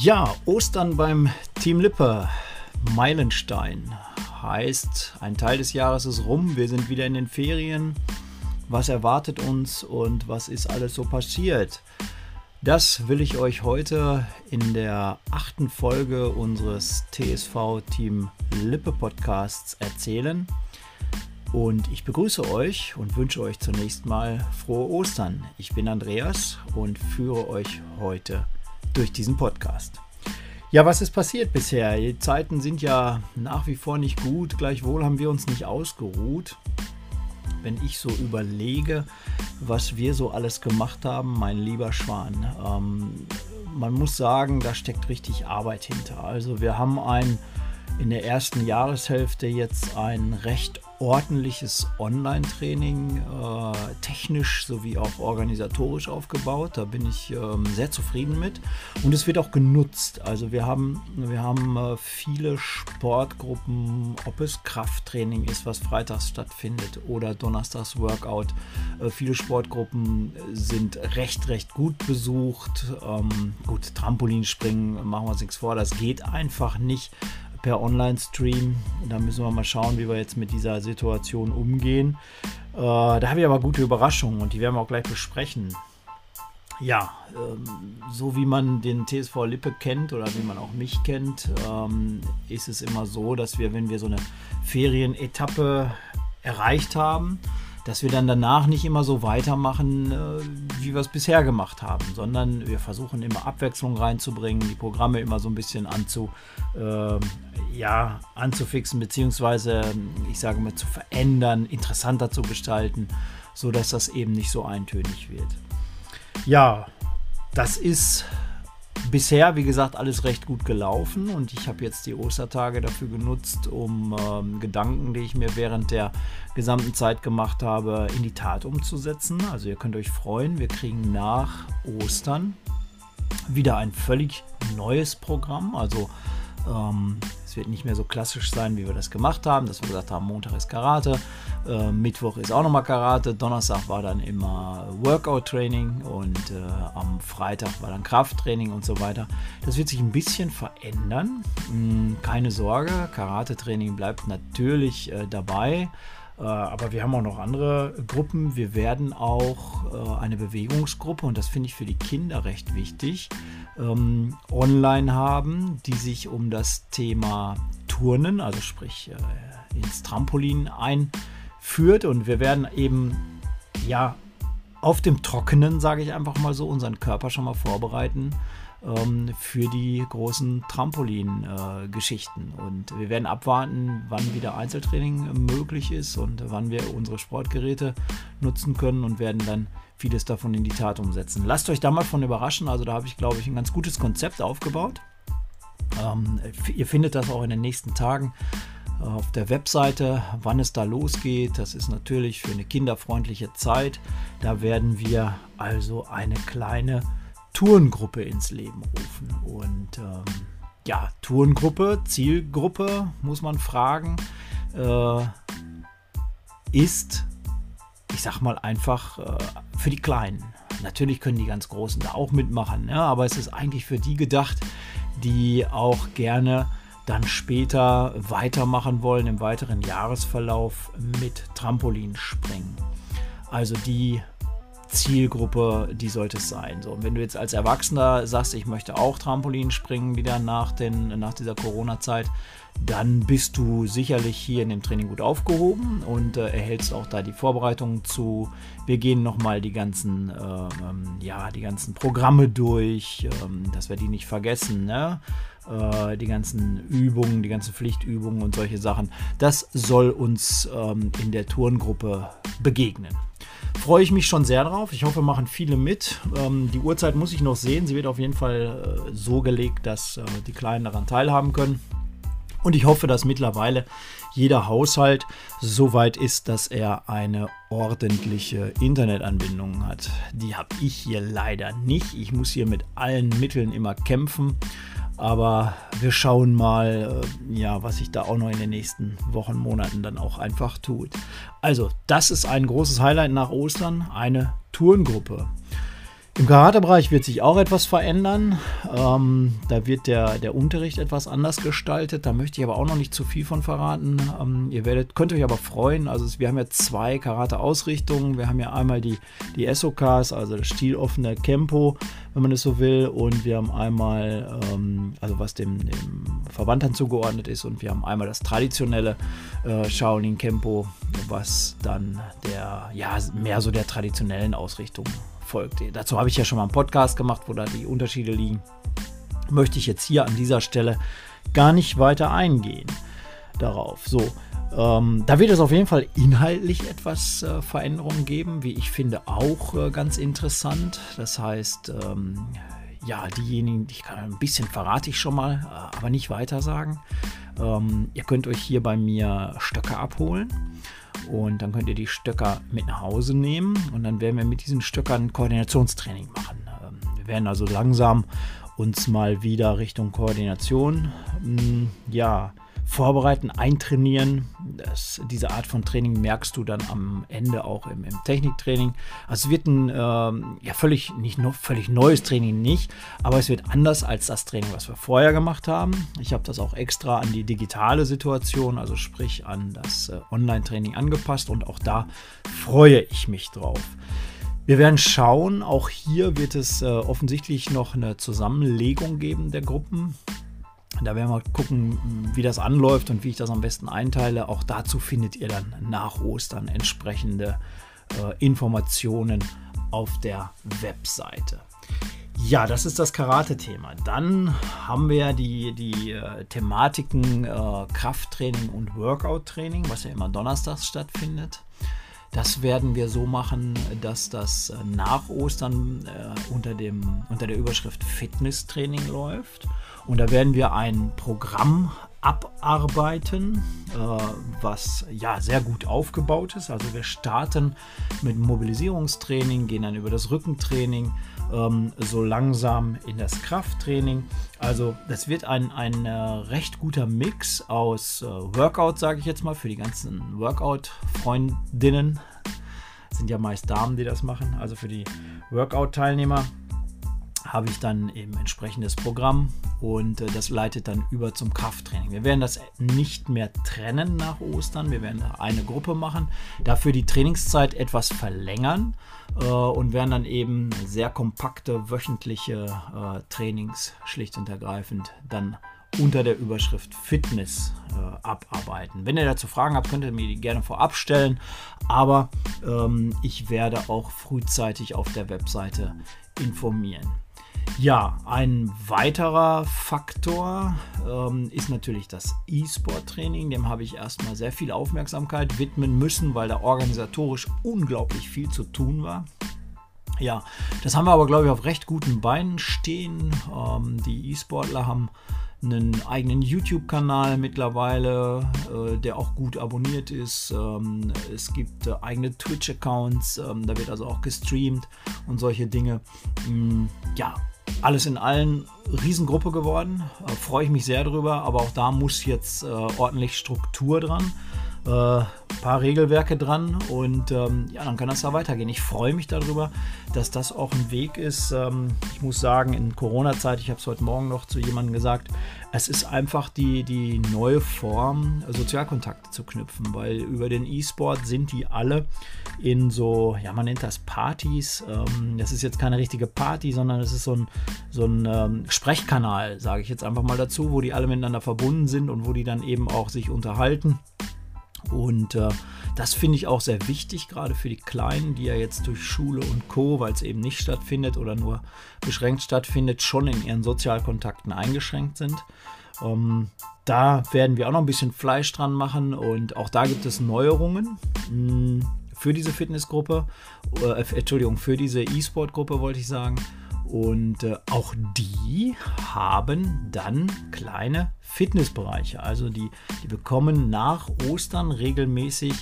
Ja, Ostern beim Team Lippe. Meilenstein heißt, ein Teil des Jahres ist rum. Wir sind wieder in den Ferien. Was erwartet uns und was ist alles so passiert? Das will ich euch heute in der achten Folge unseres TSV Team Lippe Podcasts erzählen. Und ich begrüße euch und wünsche euch zunächst mal frohe Ostern. Ich bin Andreas und führe euch heute durch diesen Podcast. Ja, was ist passiert bisher? Die Zeiten sind ja nach wie vor nicht gut. Gleichwohl haben wir uns nicht ausgeruht. Wenn ich so überlege, was wir so alles gemacht haben, mein lieber Schwan, ähm, man muss sagen, da steckt richtig Arbeit hinter. Also wir haben ein in der ersten Jahreshälfte jetzt ein recht ordentliches Online-Training, äh, technisch sowie auch organisatorisch aufgebaut. Da bin ich ähm, sehr zufrieden mit. Und es wird auch genutzt. Also wir haben, wir haben äh, viele Sportgruppen, ob es Krafttraining ist, was freitags stattfindet, oder donnerstags Workout. Äh, viele Sportgruppen sind recht, recht gut besucht. Ähm, gut, Trampolinspringen, machen wir uns nichts vor, das geht einfach nicht per Online-Stream. Da müssen wir mal schauen, wie wir jetzt mit dieser Situation umgehen. Äh, da habe ich aber gute Überraschungen und die werden wir auch gleich besprechen. Ja, ähm, so wie man den TSV Lippe kennt oder wie man auch mich kennt, ähm, ist es immer so, dass wir, wenn wir so eine Ferienetappe erreicht haben, dass wir dann danach nicht immer so weitermachen, äh, wie wir es bisher gemacht haben, sondern wir versuchen immer Abwechslung reinzubringen, die Programme immer so ein bisschen anzu, äh, ja, anzufixen, beziehungsweise, ich sage mal, zu verändern, interessanter zu gestalten, sodass das eben nicht so eintönig wird. Ja, das ist bisher, wie gesagt, alles recht gut gelaufen und ich habe jetzt die Ostertage dafür genutzt, um ähm, Gedanken, die ich mir während der gesamten Zeit gemacht habe, in die Tat umzusetzen. Also ihr könnt euch freuen, wir kriegen nach Ostern wieder ein völlig neues Programm. Also ähm, es wird nicht mehr so klassisch sein, wie wir das gemacht haben, dass wir gesagt haben, Montag ist Karate, äh, Mittwoch ist auch nochmal Karate, Donnerstag war dann immer Workout-Training und äh, am Freitag war dann Krafttraining und so weiter. Das wird sich ein bisschen verändern. Hm, keine Sorge, Karate-Training bleibt natürlich äh, dabei. Äh, aber wir haben auch noch andere Gruppen. Wir werden auch äh, eine Bewegungsgruppe, und das finde ich für die Kinder recht wichtig, ähm, online haben, die sich um das Thema Turnen, also sprich äh, ins Trampolin einführt. Und wir werden eben ja auf dem Trockenen, sage ich einfach mal so, unseren Körper schon mal vorbereiten ähm, für die großen Trampolin-Geschichten. Äh, und wir werden abwarten, wann wieder Einzeltraining möglich ist und wann wir unsere Sportgeräte nutzen können und werden dann vieles davon in die Tat umsetzen. Lasst euch da mal von überraschen. Also da habe ich, glaube ich, ein ganz gutes Konzept aufgebaut. Ähm, ihr findet das auch in den nächsten Tagen äh, auf der Webseite, wann es da losgeht. Das ist natürlich für eine kinderfreundliche Zeit. Da werden wir also eine kleine Tourengruppe ins Leben rufen. Und ähm, ja, Tourengruppe, Zielgruppe, muss man fragen, äh, ist, ich sag mal einfach, äh, für die Kleinen. Natürlich können die ganz Großen da auch mitmachen, ne? aber es ist eigentlich für die gedacht, die auch gerne dann später weitermachen wollen im weiteren Jahresverlauf mit Trampolinspringen. Also die Zielgruppe, die sollte es sein. So, und wenn du jetzt als Erwachsener sagst, ich möchte auch Trampolin springen wieder nach, den, nach dieser Corona-Zeit, dann bist du sicherlich hier in dem Training gut aufgehoben und äh, erhältst auch da die Vorbereitungen zu. Wir gehen nochmal die ganzen, äh, ja, die ganzen Programme durch, äh, dass wir die nicht vergessen, ne? Äh, die ganzen Übungen, die ganzen Pflichtübungen und solche Sachen. Das soll uns ähm, in der Turngruppe begegnen freue ich mich schon sehr drauf. Ich hoffe, machen viele mit. Ähm, die Uhrzeit muss ich noch sehen. Sie wird auf jeden Fall äh, so gelegt, dass äh, die Kleinen daran teilhaben können. Und ich hoffe, dass mittlerweile jeder Haushalt so weit ist, dass er eine ordentliche Internetanbindung hat. Die habe ich hier leider nicht. Ich muss hier mit allen Mitteln immer kämpfen. Aber wir schauen mal, äh, ja, was sich da auch noch in den nächsten Wochen, Monaten dann auch einfach tut. Also, das ist ein großes Highlight nach Ostern, eine Tourengruppe. Im Karatebereich wird sich auch etwas verändern. Ähm, da wird der, der Unterricht etwas anders gestaltet. Da möchte ich aber auch noch nicht zu viel von verraten. Ähm, ihr werdet, könnt euch aber freuen. Also wir haben ja zwei Karate-Ausrichtungen. Wir haben ja einmal die, die SOKs, also das stiloffene Kempo, wenn man es so will. Und wir haben einmal, ähm, also was dem, dem Verband dann zugeordnet ist. Und wir haben einmal das traditionelle äh, Shaolin Kempo, was dann der, ja, mehr so der traditionellen Ausrichtung folgt. Dazu habe ich ja schon mal einen Podcast gemacht, wo da die Unterschiede liegen. Möchte ich jetzt hier an dieser Stelle gar nicht weiter eingehen darauf. So, ähm, da wird es auf jeden Fall inhaltlich etwas äh, Veränderungen geben, wie ich finde auch äh, ganz interessant. Das heißt, ähm, ja, diejenigen, ich kann ein bisschen verrate ich schon mal, äh, aber nicht weiter sagen. Ähm, ihr könnt euch hier bei mir Stöcke abholen. Und dann könnt ihr die Stöcker mit nach Hause nehmen und dann werden wir mit diesen Stöckern Koordinationstraining machen. Ähm, wir werden also langsam uns mal wieder Richtung Koordination hm, ja, vorbereiten, eintrainieren. Das, diese Art von Training merkst du dann am Ende auch im, im Techniktraining. Also es wird ein ähm, ja völlig nicht noch völlig neues Training nicht, aber es wird anders als das Training, was wir vorher gemacht haben. Ich habe das auch extra an die digitale Situation, also sprich an das äh, Online-Training angepasst und auch da freue ich mich drauf. Wir werden schauen, auch hier wird es äh, offensichtlich noch eine Zusammenlegung geben der Gruppen. Da werden wir gucken, wie das anläuft und wie ich das am besten einteile. Auch dazu findet ihr dann nach Ostern entsprechende äh, Informationen auf der Webseite. Ja, das ist das Karate-Thema. Dann haben wir die, die äh, Thematiken äh, Krafttraining und Workout-Training, was ja immer donnerstags stattfindet. Das werden wir so machen, dass das äh, nach Ostern äh, unter, dem, unter der Überschrift Fitnesstraining läuft. Und da werden wir ein Programm abarbeiten, äh, was ja sehr gut aufgebaut ist. Also wir starten mit Mobilisierungstraining, gehen dann über das Rückentraining, ähm, so langsam in das Krafttraining. Also das wird ein, ein äh, recht guter Mix aus äh, Workout, sage ich jetzt mal, für die ganzen Workout-Freundinnen. Sind ja meist Damen, die das machen, also für die Workout-Teilnehmer habe ich dann eben entsprechendes Programm und äh, das leitet dann über zum Krafttraining. Wir werden das nicht mehr trennen nach Ostern, wir werden eine Gruppe machen, dafür die Trainingszeit etwas verlängern äh, und werden dann eben sehr kompakte wöchentliche äh, Trainings schlicht und ergreifend dann unter der Überschrift Fitness äh, abarbeiten. Wenn ihr dazu Fragen habt, könnt ihr mir die gerne vorab stellen, aber ähm, ich werde auch frühzeitig auf der Webseite informieren. Ja, ein weiterer Faktor ähm, ist natürlich das E-Sport-Training. Dem habe ich erstmal sehr viel Aufmerksamkeit widmen müssen, weil da organisatorisch unglaublich viel zu tun war. Ja, das haben wir aber, glaube ich, auf recht guten Beinen stehen. Ähm, die E-Sportler haben einen eigenen YouTube-Kanal mittlerweile, äh, der auch gut abonniert ist. Ähm, es gibt äh, eigene Twitch-Accounts, ähm, da wird also auch gestreamt und solche Dinge. Ähm, ja, alles in allem Riesengruppe geworden. Äh, Freue ich mich sehr drüber, aber auch da muss jetzt äh, ordentlich Struktur dran. Äh, paar Regelwerke dran und ähm, ja, dann kann das da weitergehen. Ich freue mich darüber, dass das auch ein Weg ist. Ähm, ich muss sagen, in Corona-Zeit, ich habe es heute Morgen noch zu jemandem gesagt, es ist einfach die, die neue Form, Sozialkontakte zu knüpfen, weil über den E-Sport sind die alle in so, ja, man nennt das Partys. Ähm, das ist jetzt keine richtige Party, sondern es ist so ein, so ein ähm, Sprechkanal, sage ich jetzt einfach mal dazu, wo die alle miteinander verbunden sind und wo die dann eben auch sich unterhalten. Und äh, das finde ich auch sehr wichtig, gerade für die Kleinen, die ja jetzt durch Schule und Co., weil es eben nicht stattfindet oder nur beschränkt stattfindet, schon in ihren Sozialkontakten eingeschränkt sind. Ähm, da werden wir auch noch ein bisschen Fleisch dran machen und auch da gibt es Neuerungen mh, hm, für diese Fitnessgruppe, äh, Entschuldigung, für diese E-Sport-Gruppe wollte ich sagen. Und äh, auch die haben dann kleine Fitnessbereiche. Also die, die bekommen nach Ostern regelmäßig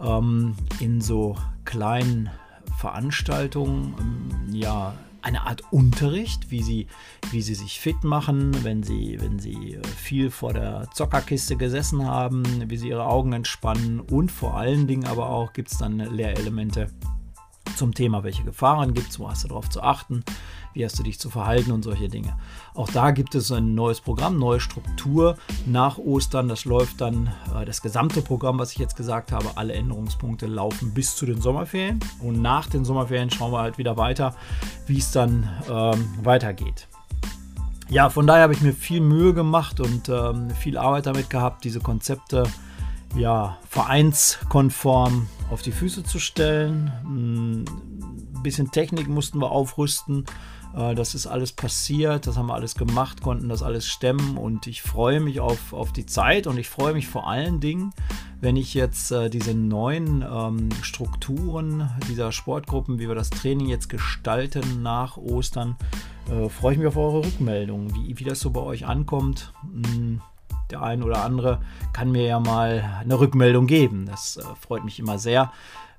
ähm, in so kleinen Veranstaltungen ähm, ja eine Art Unterricht, wie sie, wie sie sich fit machen, wenn sie, wenn sie äh, viel vor der Zockerkiste gesessen haben, wie sie ihre Augen entspannen und vor allen Dingen aber auch gibt es dann Lehrelemente zum Thema, welche Gefahren gibt es, wo hast du darauf zu achten, wie hast du dich zu verhalten und solche Dinge. Auch da gibt es ein neues Programm, neue Struktur nach Ostern. Das läuft dann, äh, das gesamte Programm, was ich jetzt gesagt habe, alle Änderungspunkte laufen bis zu den Sommerferien. Und nach den Sommerferien schauen wir halt wieder weiter, wie es dann ähm, weitergeht. Ja, von daher habe ich mir viel Mühe gemacht und ähm, viel Arbeit damit gehabt, diese Konzepte ja, vereinskonform auf die Füße zu stellen. Ein bisschen Technik mussten wir aufrüsten. Äh, das ist alles passiert, das haben wir alles gemacht, konnten das alles stemmen und ich freue mich auf, auf die Zeit und ich freue mich vor allen Dingen, wenn ich jetzt äh, diese neuen ähm, Strukturen dieser Sportgruppen, wie wir das Training jetzt gestalten nach Ostern, äh, freue ich mich auf eure Rückmeldungen, wie, wie das so bei euch ankommt. Hm, der ein oder andere kann mir ja mal eine Rückmeldung geben. Das äh, freut mich immer sehr,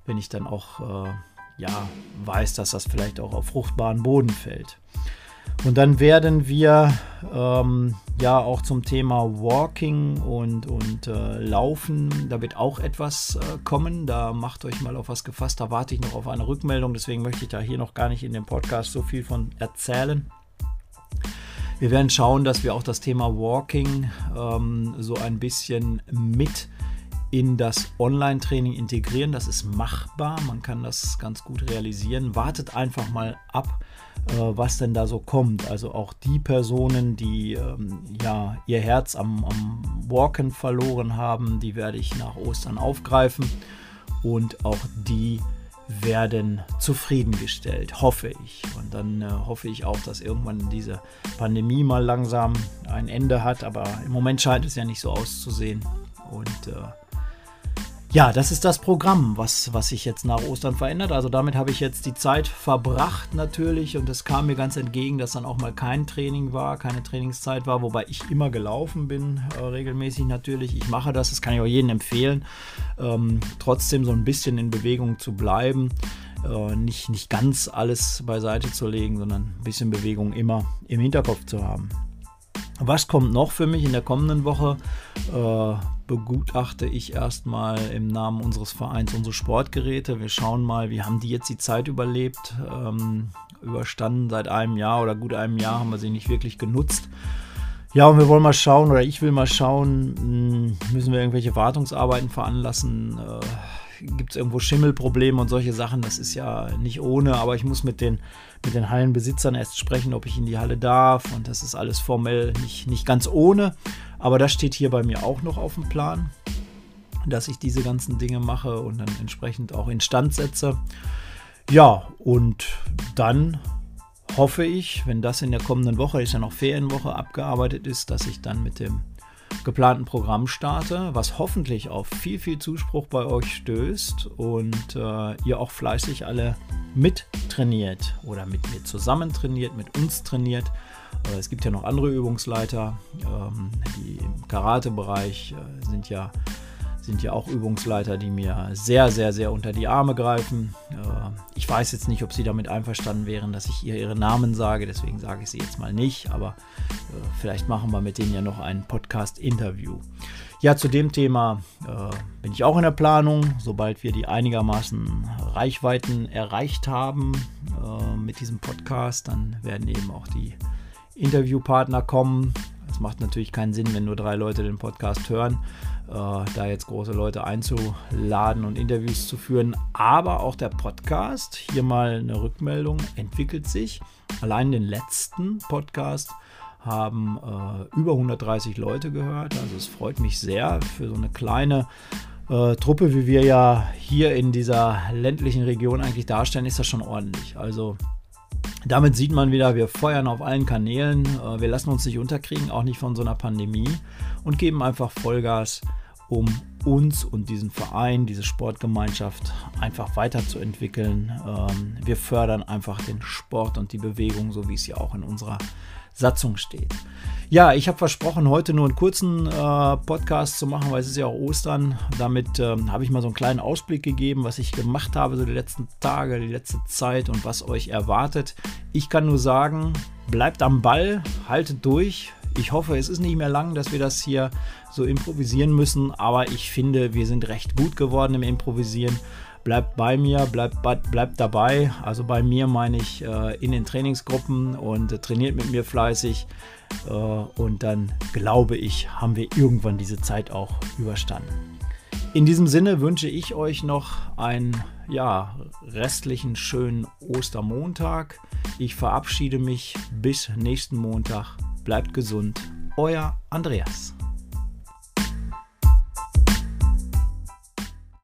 wenn ich dann auch äh, ja, weiß, dass das vielleicht auch auf fruchtbaren Boden fällt. Und dann werden wir ähm, ja auch zum Thema Walking und, und äh, Laufen, da wird auch etwas äh, kommen. Da macht euch mal auf was gefasst. Da warte ich noch auf eine Rückmeldung. Deswegen möchte ich da hier noch gar nicht in dem Podcast so viel von erzählen. Wir werden schauen, dass wir auch das Thema Walking ähm, so ein bisschen mit in das Online-Training integrieren. Das ist machbar, man kann das ganz gut realisieren. Wartet einfach mal ab, äh, was denn da so kommt. Also auch die Personen, die ähm, ja ihr Herz am, am Walken verloren haben, die werde ich nach Ostern aufgreifen und auch die werden zufriedengestellt, hoffe ich. Und dann äh, hoffe ich auch, dass irgendwann diese Pandemie mal langsam ein Ende hat. Aber im Moment scheint es ja nicht so auszusehen. Und äh, ja, das ist das Programm, was, was sich jetzt nach Ostern verändert. Also damit habe ich jetzt die Zeit verbracht natürlich und es kam mir ganz entgegen, dass dann auch mal kein Training war, keine Trainingszeit war, wobei ich immer gelaufen bin, äh, regelmäßig natürlich. Ich mache das, das kann ich auch jedem empfehlen, ähm, trotzdem so ein bisschen in Bewegung zu bleiben. Äh, nicht, nicht ganz alles beiseite zu legen, sondern ein bisschen Bewegung immer im Hinterkopf zu haben. Was kommt noch für mich in der kommenden Woche? Äh, begutachte ich erstmal im Namen unseres Vereins unsere Sportgeräte. Wir schauen mal, wie haben die jetzt die Zeit überlebt, ähm, überstanden. Seit einem Jahr oder gut einem Jahr haben wir sie nicht wirklich genutzt. Ja, und wir wollen mal schauen, oder ich will mal schauen, hm, müssen wir irgendwelche Wartungsarbeiten veranlassen? Äh, gibt es irgendwo Schimmelprobleme und solche Sachen. Das ist ja nicht ohne, aber ich muss mit den, mit den Hallenbesitzern erst sprechen, ob ich in die Halle darf. Und das ist alles formell nicht, nicht ganz ohne. Aber das steht hier bei mir auch noch auf dem Plan, dass ich diese ganzen Dinge mache und dann entsprechend auch instand setze. Ja, und dann hoffe ich, wenn das in der kommenden Woche, ist ja noch Ferienwoche, abgearbeitet ist, dass ich dann mit dem geplanten Programm starte, was hoffentlich auf viel, viel Zuspruch bei euch stößt und äh, ihr auch fleißig alle mittrainiert oder mit mir zusammen trainiert, mit uns trainiert. Äh, es gibt ja noch andere Übungsleiter, ähm, die im Karate-Bereich äh, sind ja sind ja auch Übungsleiter, die mir sehr, sehr, sehr unter die Arme greifen. Äh, ich weiß jetzt nicht, ob sie damit einverstanden wären, dass ich ihr ihre Namen sage, deswegen sage ich sie jetzt mal nicht, aber äh, vielleicht machen wir mit denen ja noch ein Podcast-Interview. Ja, zu dem Thema äh, bin ich auch in der Planung. Sobald wir die einigermaßen Reichweiten erreicht haben mit diesem Podcast, dann werden eben auch die Interviewpartner kommen. Es macht natürlich keinen Sinn, wenn nur drei Leute den Podcast hören da jetzt große Leute einzuladen und Interviews zu führen. Aber auch der Podcast, hier mal eine Rückmeldung, entwickelt sich. Allein den letzten Podcast haben äh, über 130 Leute gehört. Also es freut mich sehr für so eine kleine äh, Truppe, wie wir ja hier in dieser ländlichen Region eigentlich darstellen, ist das schon ordentlich. Also damit sieht man wieder, wir feuern auf allen Kanälen, äh, wir lassen uns nicht unterkriegen, auch nicht von so einer Pandemie und geben einfach Vollgas um uns und diesen Verein, diese Sportgemeinschaft einfach weiterzuentwickeln. Ähm, wir fördern einfach den Sport und die Bewegung, so wie es ja auch in unserer Satzung steht. Ja, ich habe versprochen, heute nur einen kurzen äh, Podcast zu machen, weil es ist ja auch Ostern. Damit ähm, habe ich mal so einen kleinen Ausblick gegeben, was ich gemacht habe, so die letzten Tage, die letzte Zeit und was euch erwartet. Ich kann nur sagen, bleibt am Ball, haltet durch. Ich hoffe, es ist nicht mehr lang, dass wir das hier so improvisieren müssen, aber ich finde, wir sind recht gut geworden im Improvisieren. bleibt bei mir, bleibt, bleibt dabei. Also bei mir meine ich äh, in den Trainingsgruppen und äh, trainiert mit mir fleißig. Äh, und dann glaube ich, haben wir irgendwann diese Zeit auch überstanden. In diesem Sinne wünsche ich euch noch einen ja, restlichen schönen Ostermontag. Ich verabschiede mich bis nächsten Montag. Bleibt gesund. Euer Andreas.